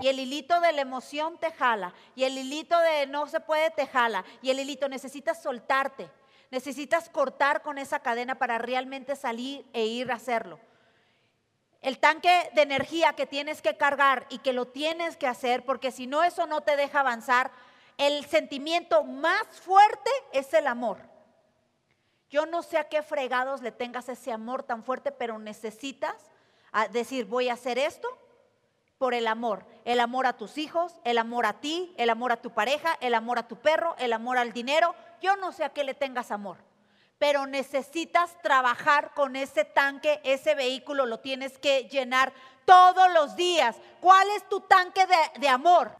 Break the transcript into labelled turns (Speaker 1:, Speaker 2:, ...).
Speaker 1: Y el hilito de la emoción te jala. Y el hilito de no se puede te jala. Y el hilito necesitas soltarte. Necesitas cortar con esa cadena para realmente salir e ir a hacerlo. El tanque de energía que tienes que cargar y que lo tienes que hacer, porque si no eso no te deja avanzar, el sentimiento más fuerte es el amor. Yo no sé a qué fregados le tengas ese amor tan fuerte, pero necesitas decir, voy a hacer esto por el amor. El amor a tus hijos, el amor a ti, el amor a tu pareja, el amor a tu perro, el amor al dinero. Yo no sé a qué le tengas amor pero necesitas trabajar con ese tanque, ese vehículo lo tienes que llenar todos los días. ¿Cuál es tu tanque de, de amor?